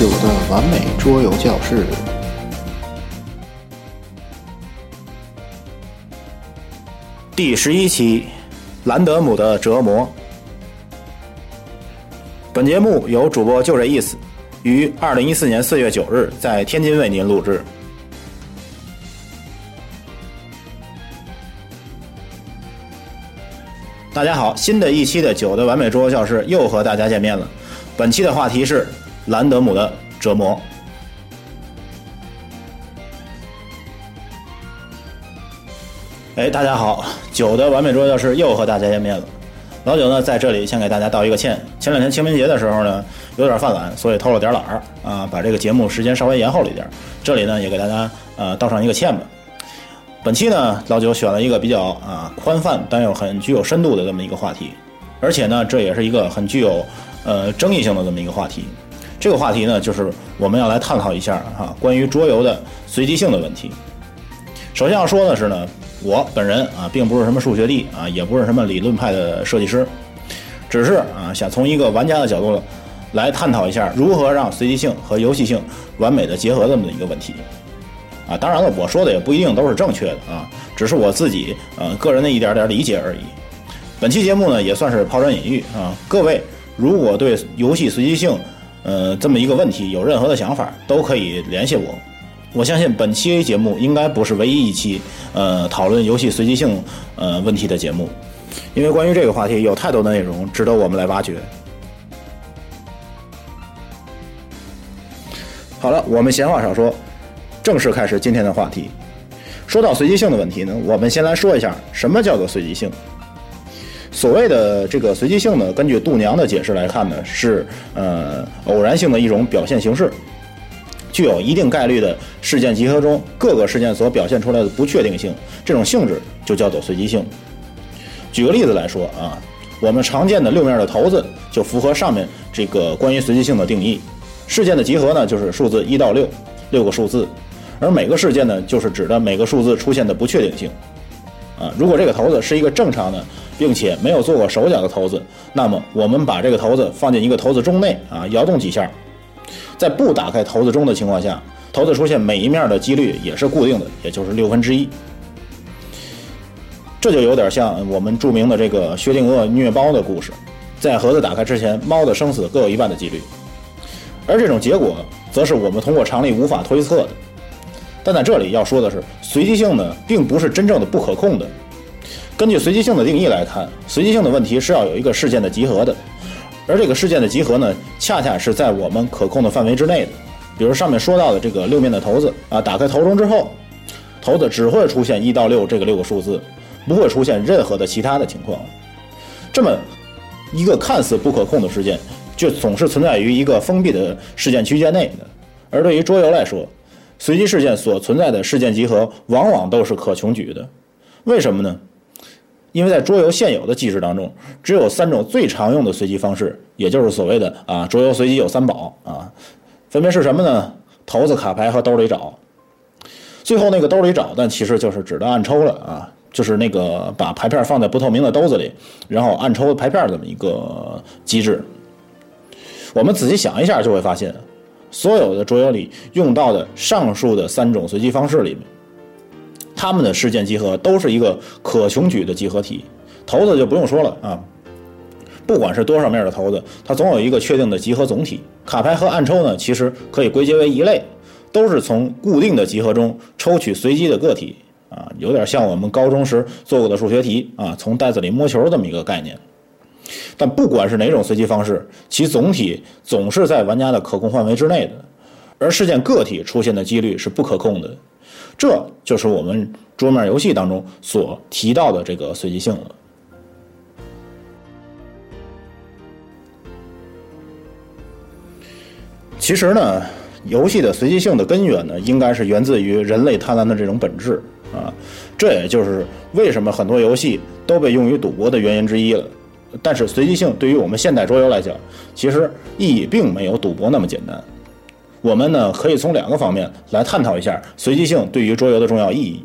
九的完美桌游教室。第十一期，兰德姆的折磨。本节目由主播就这意思，于二零一四年四月九日在天津为您录制。大家好，新的一期的九的完美桌游教室又和大家见面了。本期的话题是兰德姆的折磨。哎，大家好，九的完美桌游教室又和大家见面了。老九呢，在这里先给大家道一个歉。前两天清明节的时候呢，有点犯懒，所以偷了点懒儿啊，把这个节目时间稍微延后了一点。这里呢，也给大家呃道上一个歉吧。本期呢，老九选了一个比较啊宽泛但又很具有深度的这么一个话题，而且呢，这也是一个很具有呃争议性的这么一个话题。这个话题呢，就是我们要来探讨一下哈关于桌游的随机性的问题。首先要说的是呢，我本人啊，并不是什么数学帝啊，也不是什么理论派的设计师，只是啊，想从一个玩家的角度来探讨一下如何让随机性和游戏性完美的结合这么的一个问题。啊，当然了，我说的也不一定都是正确的啊，只是我自己呃个人的一点点理解而已。本期节目呢，也算是抛砖引玉啊，各位如果对游戏随机性呃这么一个问题有任何的想法，都可以联系我。我相信本期节目应该不是唯一一期呃讨论游戏随机性呃问题的节目，因为关于这个话题有太多的内容值得我们来挖掘。好了，我们闲话少说。正式开始今天的话题。说到随机性的问题呢，我们先来说一下什么叫做随机性。所谓的这个随机性呢，根据度娘的解释来看呢，是呃偶然性的一种表现形式，具有一定概率的事件集合中各个事件所表现出来的不确定性，这种性质就叫做随机性。举个例子来说啊，我们常见的六面的骰子就符合上面这个关于随机性的定义。事件的集合呢，就是数字一到六，六个数字。而每个事件呢，就是指的每个数字出现的不确定性，啊，如果这个骰子是一个正常的，并且没有做过手脚的骰子，那么我们把这个骰子放进一个骰子钟内啊，摇动几下，在不打开骰子钟的情况下，骰子出现每一面的几率也是固定的，也就是六分之一。这就有点像我们著名的这个薛定谔虐猫的故事，在盒子打开之前，猫的生死各有一半的几率，而这种结果，则是我们通过常理无法推测的。但在这里要说的是，随机性呢，并不是真正的不可控的。根据随机性的定义来看，随机性的问题是要有一个事件的集合的，而这个事件的集合呢，恰恰是在我们可控的范围之内的。比如上面说到的这个六面的骰子啊，打开骰盅之后，骰子只会出现一到六这个六个数字，不会出现任何的其他的情况。这么一个看似不可控的事件，就总是存在于一个封闭的事件区间内的。而对于桌游来说，随机事件所存在的事件集合往往都是可穷举的，为什么呢？因为在桌游现有的机制当中，只有三种最常用的随机方式，也就是所谓的啊桌游随机有三宝啊，分别是什么呢？骰子、卡牌和兜里找。最后那个兜里找，但其实就是指的暗抽了啊，就是那个把牌片放在不透明的兜子里，然后暗抽牌片这么一个机制。我们仔细想一下，就会发现。所有的桌游里用到的上述的三种随机方式里面，他们的事件集合都是一个可穷举的集合体。骰子就不用说了啊，不管是多少面的骰子，它总有一个确定的集合总体。卡牌和暗抽呢，其实可以归结为一类，都是从固定的集合中抽取随机的个体啊，有点像我们高中时做过的数学题啊，从袋子里摸球这么一个概念。但不管是哪种随机方式，其总体总是在玩家的可控范围之内的，而事件个体出现的几率是不可控的。这就是我们桌面游戏当中所提到的这个随机性了。其实呢，游戏的随机性的根源呢，应该是源自于人类贪婪的这种本质啊，这也就是为什么很多游戏都被用于赌博的原因之一了。但是随机性对于我们现代桌游来讲，其实意义并没有赌博那么简单。我们呢，可以从两个方面来探讨一下随机性对于桌游的重要意义。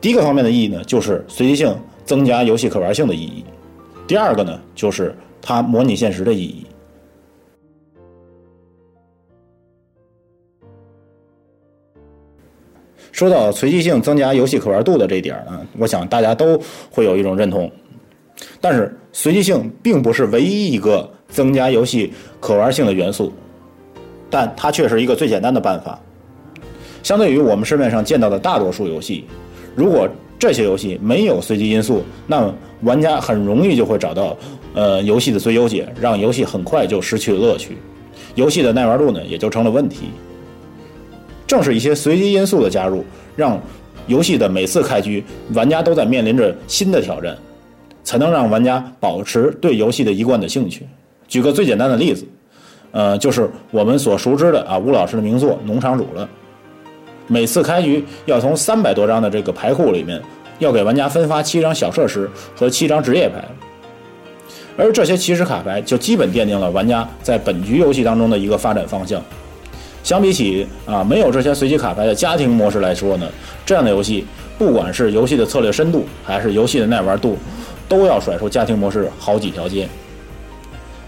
第一个方面的意义呢，就是随机性增加游戏可玩性的意义；第二个呢，就是它模拟现实的意义。说到随机性增加游戏可玩度的这点儿呢，我想大家都会有一种认同，但是随机性并不是唯一一个增加游戏可玩性的元素，但它却是一个最简单的办法。相对于我们市面上见到的大多数游戏，如果这些游戏没有随机因素，那么玩家很容易就会找到呃游戏的最优解，让游戏很快就失去乐趣，游戏的耐玩度呢也就成了问题。正是一些随机因素的加入，让游戏的每次开局，玩家都在面临着新的挑战，才能让玩家保持对游戏的一贯的兴趣。举个最简单的例子，呃，就是我们所熟知的啊吴老师的名作《农场主》了。每次开局要从三百多张的这个牌库里面，要给玩家分发七张小设施和七张职业牌，而这些起始卡牌就基本奠定了玩家在本局游戏当中的一个发展方向。相比起啊没有这些随机卡牌的家庭模式来说呢，这样的游戏不管是游戏的策略深度还是游戏的耐玩度，都要甩出家庭模式好几条街。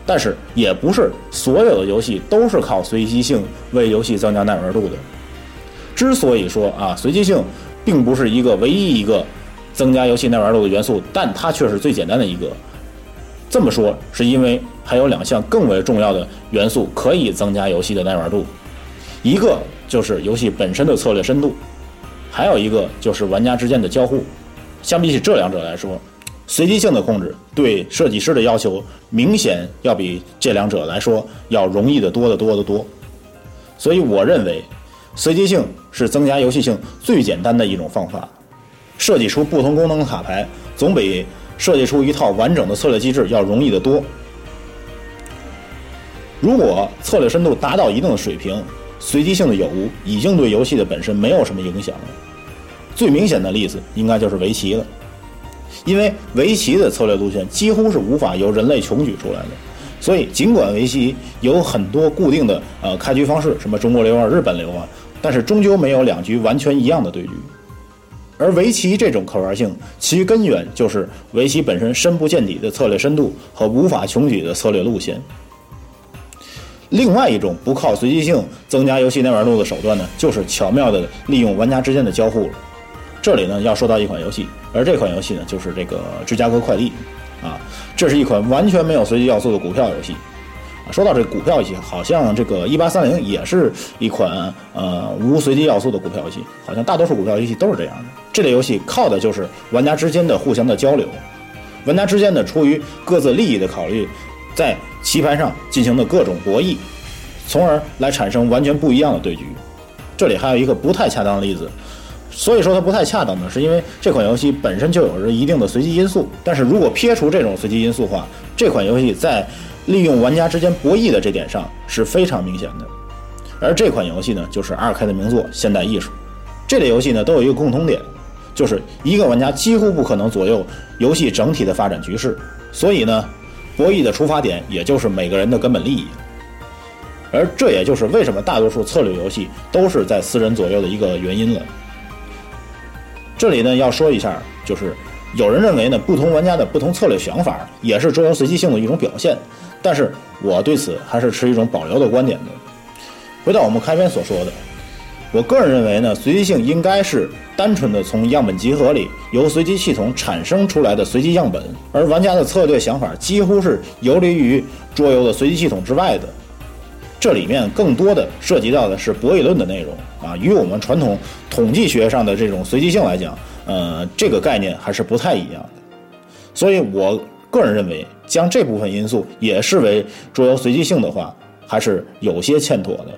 但是也不是所有的游戏都是靠随机性为游戏增加耐玩度的。之所以说啊随机性并不是一个唯一一个增加游戏耐玩度的元素，但它却是最简单的一个。这么说是因为还有两项更为重要的元素可以增加游戏的耐玩度。一个就是游戏本身的策略深度，还有一个就是玩家之间的交互。相比起这两者来说，随机性的控制对设计师的要求明显要比这两者来说要容易的多得多得多。所以我认为，随机性是增加游戏性最简单的一种方法。设计出不同功能的卡牌，总比设计出一套完整的策略机制要容易得多。如果策略深度达到一定的水平，随机性的有无已经对游戏的本身没有什么影响了。最明显的例子应该就是围棋了，因为围棋的策略路线几乎是无法由人类穷举出来的，所以尽管围棋有很多固定的呃开局方式，什么中国流啊、日本流啊，但是终究没有两局完全一样的对局。而围棋这种可玩性，其根源就是围棋本身深不见底的策略深度和无法穷举的策略路线。另外一种不靠随机性增加游戏耐玩度的手段呢，就是巧妙的利用玩家之间的交互。这里呢要说到一款游戏，而这款游戏呢就是这个芝加哥快递，啊，这是一款完全没有随机要素的股票游戏。说到这股票游戏，好像这个一八三零也是一款呃无随机要素的股票游戏，好像大多数股票游戏都是这样的。这类游戏靠的就是玩家之间的互相的交流，玩家之间的出于各自利益的考虑。在棋盘上进行的各种博弈，从而来产生完全不一样的对局。这里还有一个不太恰当的例子，所以说它不太恰当呢，是因为这款游戏本身就有着一定的随机因素。但是如果撇除这种随机因素的话，这款游戏在利用玩家之间博弈的这点上是非常明显的。而这款游戏呢，就是二 K 的名作《现代艺术》。这类游戏呢都有一个共同点，就是一个玩家几乎不可能左右游戏整体的发展局势，所以呢。博弈的出发点，也就是每个人的根本利益，而这也就是为什么大多数策略游戏都是在四人左右的一个原因了。这里呢要说一下，就是有人认为呢，不同玩家的不同策略想法也是桌游随机性的一种表现，但是我对此还是持一种保留的观点的。回到我们开篇所说的。我个人认为呢，随机性应该是单纯的从样本集合里由随机系统产生出来的随机样本，而玩家的策略想法几乎是游离于桌游的随机系统之外的。这里面更多的涉及到的是博弈论的内容啊，与我们传统统计学上的这种随机性来讲，呃，这个概念还是不太一样的。所以我个人认为，将这部分因素也视为桌游随机性的话，还是有些欠妥的。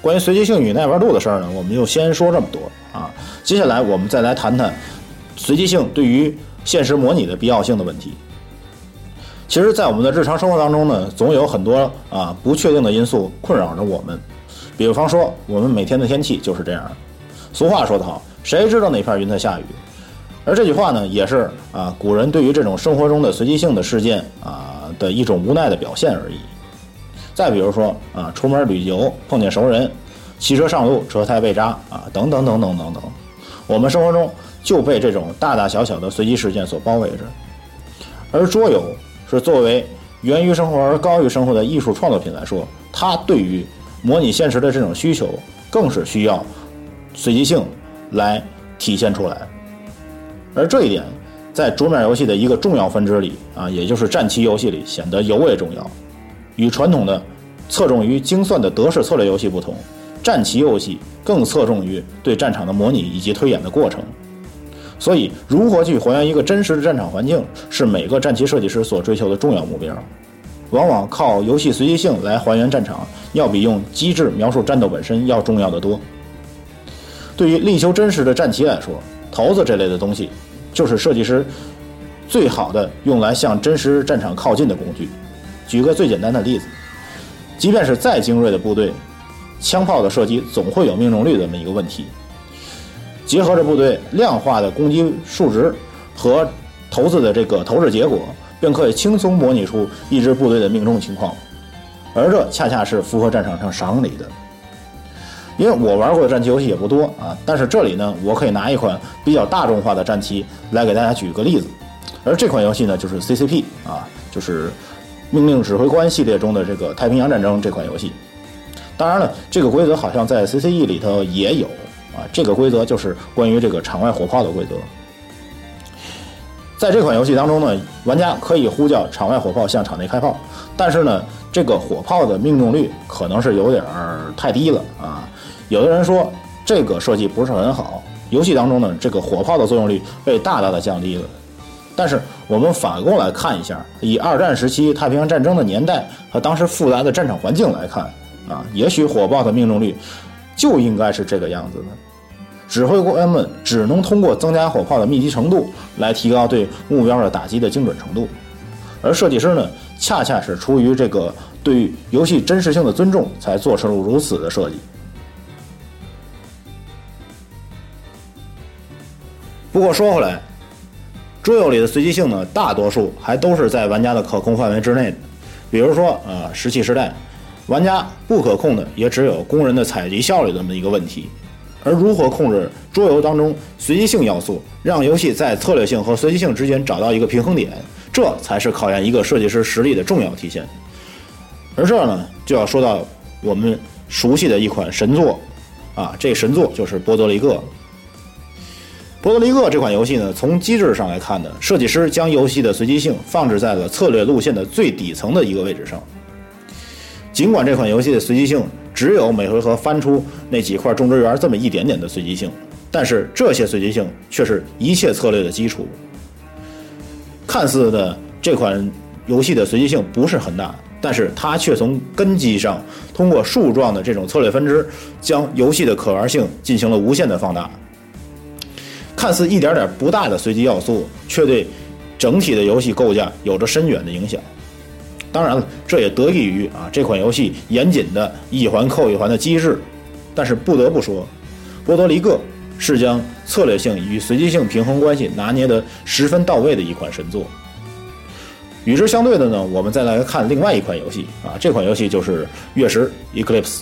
关于随机性与耐玩度的事儿呢，我们就先说这么多啊。接下来我们再来谈谈随机性对于现实模拟的必要性的问题。其实，在我们的日常生活当中呢，总有很多啊不确定的因素困扰着我们。比方说，我们每天的天气就是这样。俗话说得好，谁知道哪片云在下雨？而这句话呢，也是啊古人对于这种生活中的随机性的事件啊的一种无奈的表现而已。再比如说啊，出门旅游碰见熟人，骑车上路车胎被扎啊，等等等等等等，我们生活中就被这种大大小小的随机事件所包围着。而桌游是作为源于生活而高于生活的艺术创作品来说，它对于模拟现实的这种需求，更是需要随机性来体现出来。而这一点，在桌面游戏的一个重要分支里啊，也就是战棋游戏里显得尤为重要。与传统的侧重于精算的德式策略游戏不同，战棋游戏更侧重于对战场的模拟以及推演的过程。所以，如何去还原一个真实的战场环境，是每个战棋设计师所追求的重要目标。往往靠游戏随机性来还原战场，要比用机制描述战斗本身要重要的多。对于力求真实的战棋来说，骰子这类的东西，就是设计师最好的用来向真实战场靠近的工具。举个最简单的例子，即便是再精锐的部队，枪炮的射击总会有命中率这么一个问题。结合着部队量化的攻击数值和骰子的这个投掷结果，便可以轻松模拟出一支部队的命中情况。而这恰恰是符合战场上常理的。因为我玩过的战棋游戏也不多啊，但是这里呢，我可以拿一款比较大众化的战棋来给大家举个例子。而这款游戏呢，就是 CCP 啊，就是命令指挥官系列中的这个太平洋战争这款游戏。当然了，这个规则好像在 CCE 里头也有啊。这个规则就是关于这个场外火炮的规则。在这款游戏当中呢，玩家可以呼叫场外火炮向场内开炮，但是呢，这个火炮的命中率可能是有点儿太低了啊。有的人说这个设计不是很好，游戏当中呢，这个火炮的作用率被大大的降低了。但是我们反过来看一下，以二战时期太平洋战争的年代和当时复杂的战场环境来看，啊，也许火炮的命中率就应该是这个样子的。指挥官们只能通过增加火炮的密集程度来提高对目标的打击的精准程度，而设计师呢，恰恰是出于这个对游戏真实性的尊重，才做出了如此的设计。不过说回来，桌游里的随机性呢，大多数还都是在玩家的可控范围之内的。比如说，呃，石器时代，玩家不可控的也只有工人的采集效率这么一个问题。而如何控制桌游当中随机性要素，让游戏在策略性和随机性之间找到一个平衡点，这才是考验一个设计师实力的重要体现。而这呢，就要说到我们熟悉的一款神作，啊，这神作就是波多黎各。波多黎各这款游戏呢，从机制上来看呢，设计师将游戏的随机性放置在了策略路线的最底层的一个位置上。尽管这款游戏的随机性只有每回合翻出那几块种植园这么一点点的随机性，但是这些随机性却是一切策略的基础。看似的这款游戏的随机性不是很大，但是它却从根基上通过树状的这种策略分支，将游戏的可玩性进行了无限的放大。看似一点点不大的随机要素，却对整体的游戏构架有着深远的影响。当然了，这也得益于啊这款游戏严谨的一环扣一环的机制。但是不得不说，波多黎各是将策略性与随机性平衡关系拿捏得十分到位的一款神作。与之相对的呢，我们再来看另外一款游戏啊，这款游戏就是《月食 Eclipse》。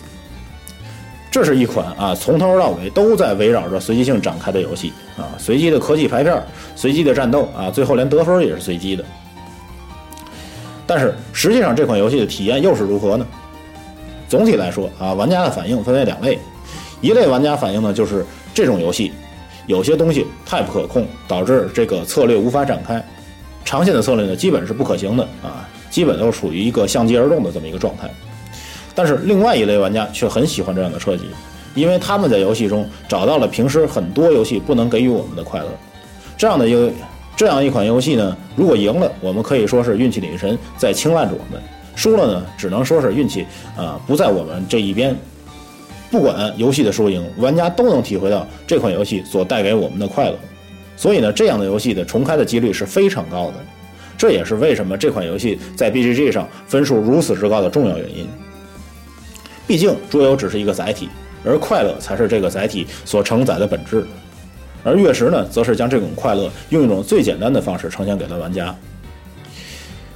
这是一款啊，从头到尾都在围绕着随机性展开的游戏啊，随机的科技牌片，随机的战斗啊，最后连得分也是随机的。但是实际上这款游戏的体验又是如何呢？总体来说啊，玩家的反应分为两类，一类玩家反应呢就是这种游戏有些东西太不可控，导致这个策略无法展开，长线的策略呢基本是不可行的啊，基本都处于一个相机而动的这么一个状态。但是另外一类玩家却很喜欢这样的设计，因为他们在游戏中找到了平时很多游戏不能给予我们的快乐。这样的一个这样一款游戏呢，如果赢了，我们可以说是运气女神在青睐着我们；输了呢，只能说是运气啊不在我们这一边。不管游戏的输赢，玩家都能体会到这款游戏所带给我们的快乐。所以呢，这样的游戏的重开的几率是非常高的。这也是为什么这款游戏在 BGG 上分数如此之高的重要原因。毕竟桌游只是一个载体，而快乐才是这个载体所承载的本质。而月食呢，则是将这种快乐用一种最简单的方式呈现给了玩家。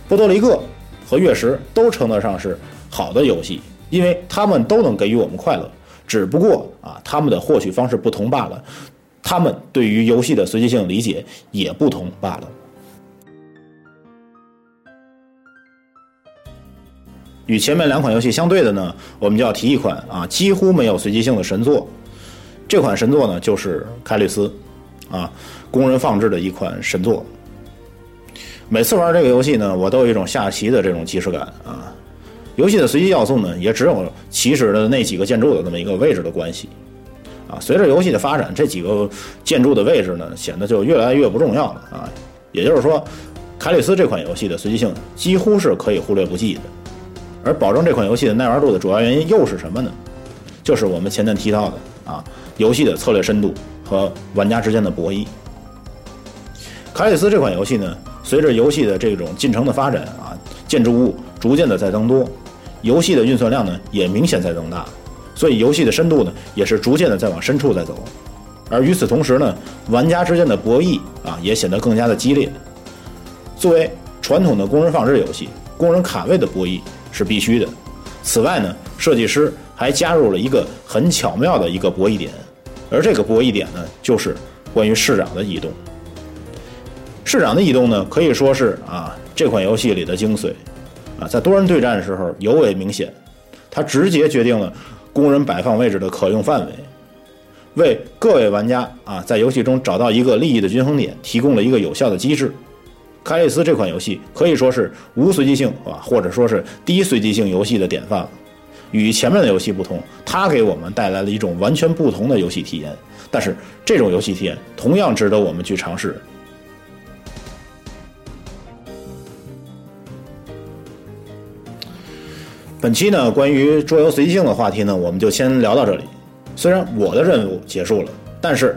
波多黎各和月食都称得上是好的游戏，因为他们都能给予我们快乐，只不过啊，他们的获取方式不同罢了，他们对于游戏的随机性理解也不同罢了。与前面两款游戏相对的呢，我们就要提一款啊几乎没有随机性的神作。这款神作呢，就是《凯里斯》，啊，工人放置的一款神作。每次玩这个游戏呢，我都有一种下棋的这种即视感啊。游戏的随机要素呢，也只有起始的那几个建筑的那么一个位置的关系啊。随着游戏的发展，这几个建筑的位置呢，显得就越来越不重要了啊。也就是说，《凯里斯》这款游戏的随机性几乎是可以忽略不计的。而保证这款游戏的耐玩度的主要原因又是什么呢？就是我们前面提到的啊，游戏的策略深度和玩家之间的博弈。卡里斯这款游戏呢，随着游戏的这种进程的发展啊，建筑物逐渐的在增多，游戏的运算量呢也明显在增大，所以游戏的深度呢也是逐渐的在往深处在走。而与此同时呢，玩家之间的博弈啊也显得更加的激烈。作为传统的工人放置游戏，工人卡位的博弈。是必须的。此外呢，设计师还加入了一个很巧妙的一个博弈点，而这个博弈点呢，就是关于市长的移动。市长的移动呢，可以说是啊这款游戏里的精髓啊，在多人对战的时候尤为明显。它直接决定了工人摆放位置的可用范围，为各位玩家啊在游戏中找到一个利益的均衡点提供了一个有效的机制。凯利斯这款游戏可以说是无随机性啊，或者说是低随机性游戏的典范了。与前面的游戏不同，它给我们带来了一种完全不同的游戏体验。但是这种游戏体验同样值得我们去尝试。本期呢，关于桌游随机性的话题呢，我们就先聊到这里。虽然我的任务结束了，但是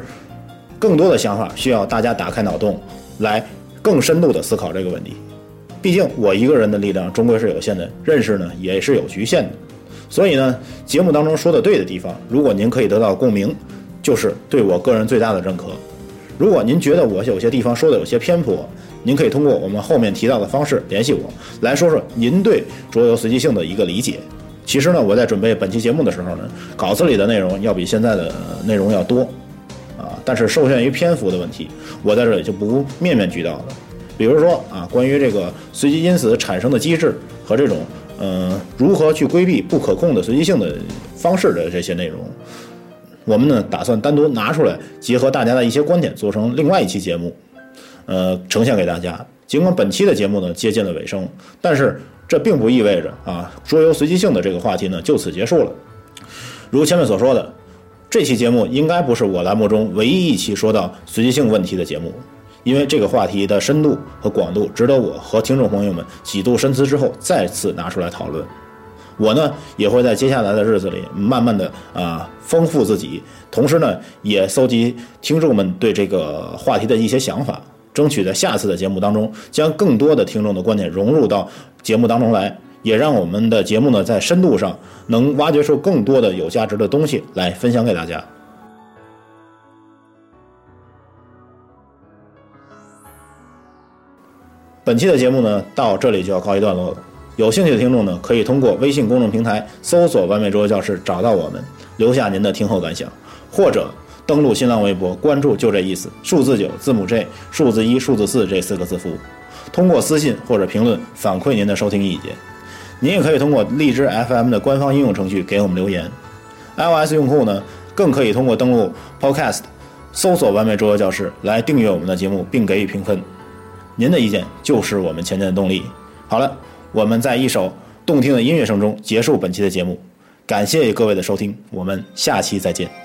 更多的想法需要大家打开脑洞来。更深度的思考这个问题，毕竟我一个人的力量终归是有限的，认识呢也是有局限的，所以呢，节目当中说的对的地方，如果您可以得到共鸣，就是对我个人最大的认可。如果您觉得我有些地方说的有些偏颇，您可以通过我们后面提到的方式联系我，来说说您对桌游随机性的一个理解。其实呢，我在准备本期节目的时候呢，稿子里的内容要比现在的内容要多。啊但是受限于篇幅的问题，我在这里就不面面俱到了。比如说啊，关于这个随机因子产生的机制和这种嗯如何去规避不可控的随机性的方式的这些内容，我们呢打算单独拿出来，结合大家的一些观点，做成另外一期节目，呃，呈现给大家。尽管本期的节目呢接近了尾声，但是这并不意味着啊桌游随机性的这个话题呢就此结束了。如前面所说的。这期节目应该不是我栏目中唯一一期说到随机性问题的节目，因为这个话题的深度和广度值得我和听众朋友们几度深思之后再次拿出来讨论。我呢也会在接下来的日子里慢慢的啊丰富自己，同时呢也搜集听众们对这个话题的一些想法，争取在下次的节目当中将更多的听众的观点融入到节目当中来。也让我们的节目呢，在深度上能挖掘出更多的有价值的东西来分享给大家。本期的节目呢，到这里就要告一段落了。有兴趣的听众呢，可以通过微信公众平台搜索“完美桌游教室”找到我们，留下您的听后感想，或者登录新浪微博关注“就这意思”数字九字母 J 数字一数字四这四个字符，通过私信或者评论反馈您的收听意见。您也可以通过荔枝 FM 的官方应用程序给我们留言，iOS 用户呢更可以通过登录 Podcast，搜索“完美桌游教室”来订阅我们的节目并给予评分。您的意见就是我们前进的动力。好了，我们在一首动听的音乐声中结束本期的节目，感谢各位的收听，我们下期再见。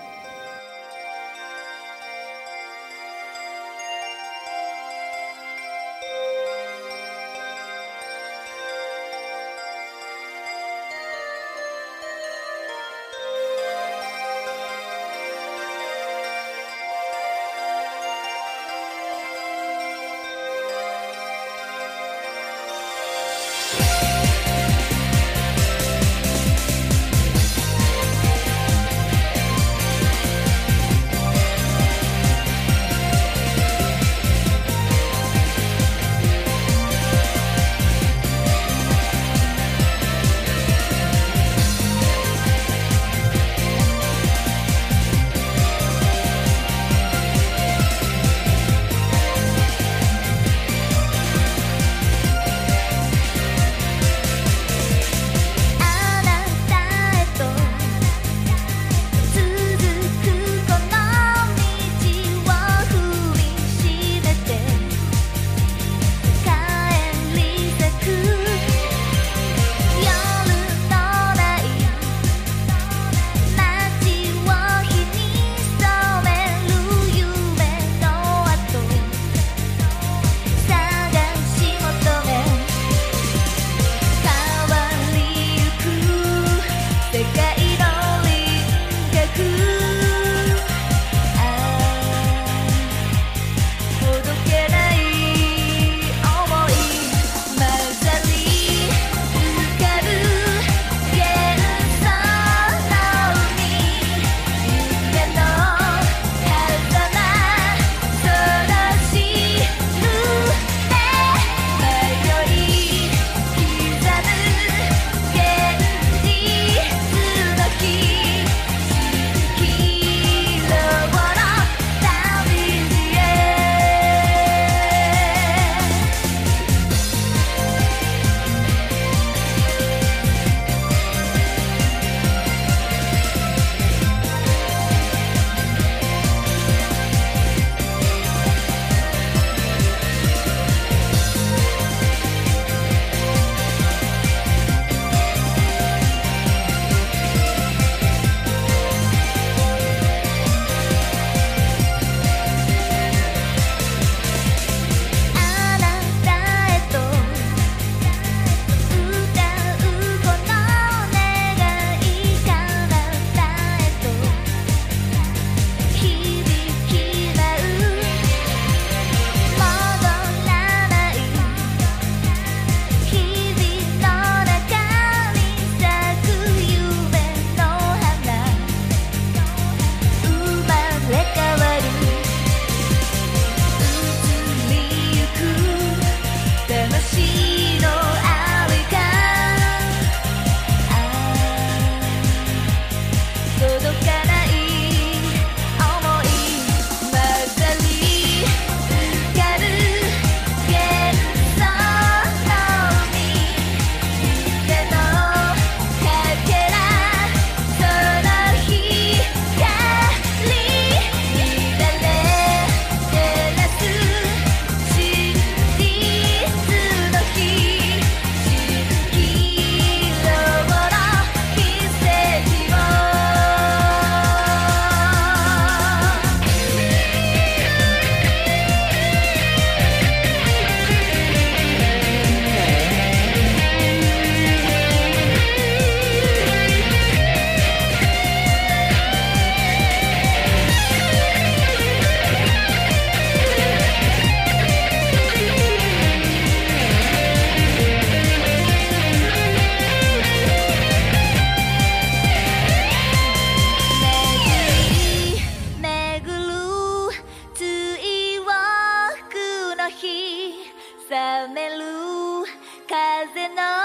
sa melou kazenot